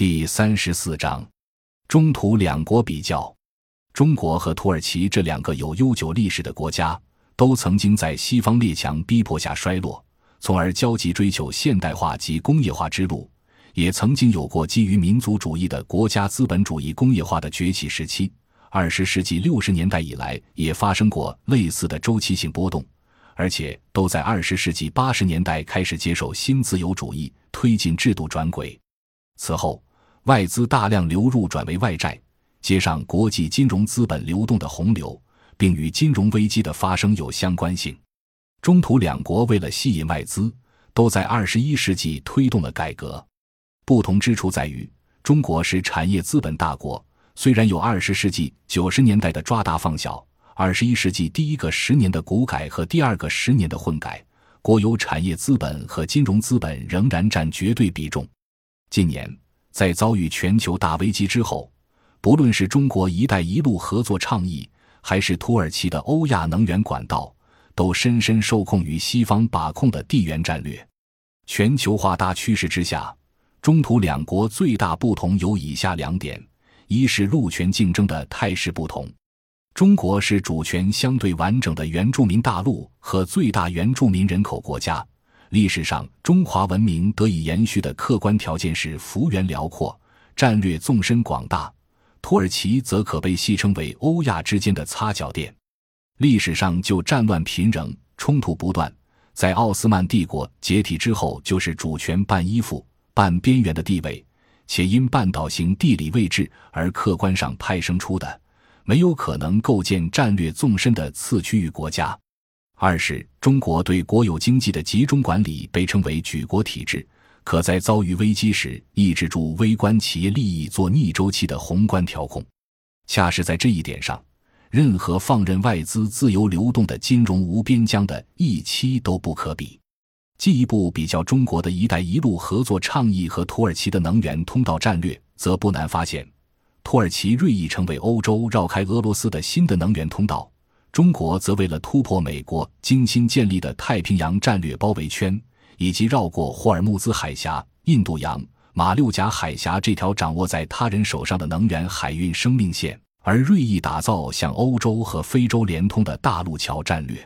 第三十四章，中土两国比较。中国和土耳其这两个有悠久历史的国家，都曾经在西方列强逼迫下衰落，从而焦急追求现代化及工业化之路；也曾经有过基于民族主义的国家资本主义工业化的崛起时期。二十世纪六十年代以来，也发生过类似的周期性波动，而且都在二十世纪八十年代开始接受新自由主义，推进制度转轨。此后。外资大量流入转为外债，接上国际金融资本流动的洪流，并与金融危机的发生有相关性。中土两国为了吸引外资，都在二十一世纪推动了改革。不同之处在于，中国是产业资本大国，虽然有二十世纪九十年代的抓大放小，二十一世纪第一个十年的股改和第二个十年的混改，国有产业资本和金融资本仍然占绝对比重。近年。在遭遇全球大危机之后，不论是中国“一带一路”合作倡议，还是土耳其的欧亚能源管道，都深深受控于西方把控的地缘战略。全球化大趋势之下，中土两国最大不同有以下两点：一是陆权竞争的态势不同，中国是主权相对完整的原住民大陆和最大原住民人口国家。历史上，中华文明得以延续的客观条件是幅员辽阔、战略纵深广大。土耳其则可被戏称为欧亚之间的擦脚垫。历史上就战乱频仍、冲突不断，在奥斯曼帝国解体之后，就是主权半依附、半边缘的地位，且因半岛型地理位置而客观上派生出的，没有可能构建战略纵深的次区域国家。二是中国对国有经济的集中管理被称为举国体制，可在遭遇危机时抑制住微观企业利益做逆周期的宏观调控。恰是在这一点上，任何放任外资自由流动的金融无边疆的一期都不可比。进一步比较中国的一带一路合作倡议和土耳其的能源通道战略，则不难发现，土耳其锐意成为欧洲绕开俄罗斯的新的能源通道。中国则为了突破美国精心建立的太平洋战略包围圈，以及绕过霍尔木兹海峡、印度洋、马六甲海峡这条掌握在他人手上的能源海运生命线，而锐意打造向欧洲和非洲连通的大陆桥战略。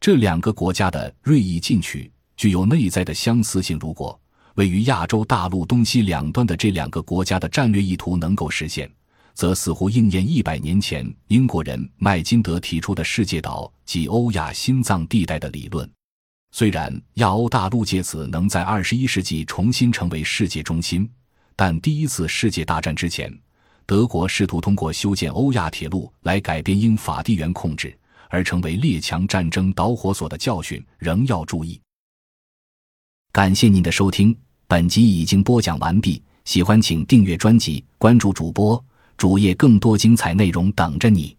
这两个国家的锐意进取具有内在的相似性。如果位于亚洲大陆东西两端的这两个国家的战略意图能够实现，则似乎应验一百年前英国人麦金德提出的世界岛及欧亚心脏地带的理论。虽然亚欧大陆借此能在二十一世纪重新成为世界中心，但第一次世界大战之前，德国试图通过修建欧亚铁路来改变英法地缘控制，而成为列强战争导火索的教训仍要注意。感谢您的收听，本集已经播讲完毕。喜欢请订阅专辑，关注主播。主页更多精彩内容等着你。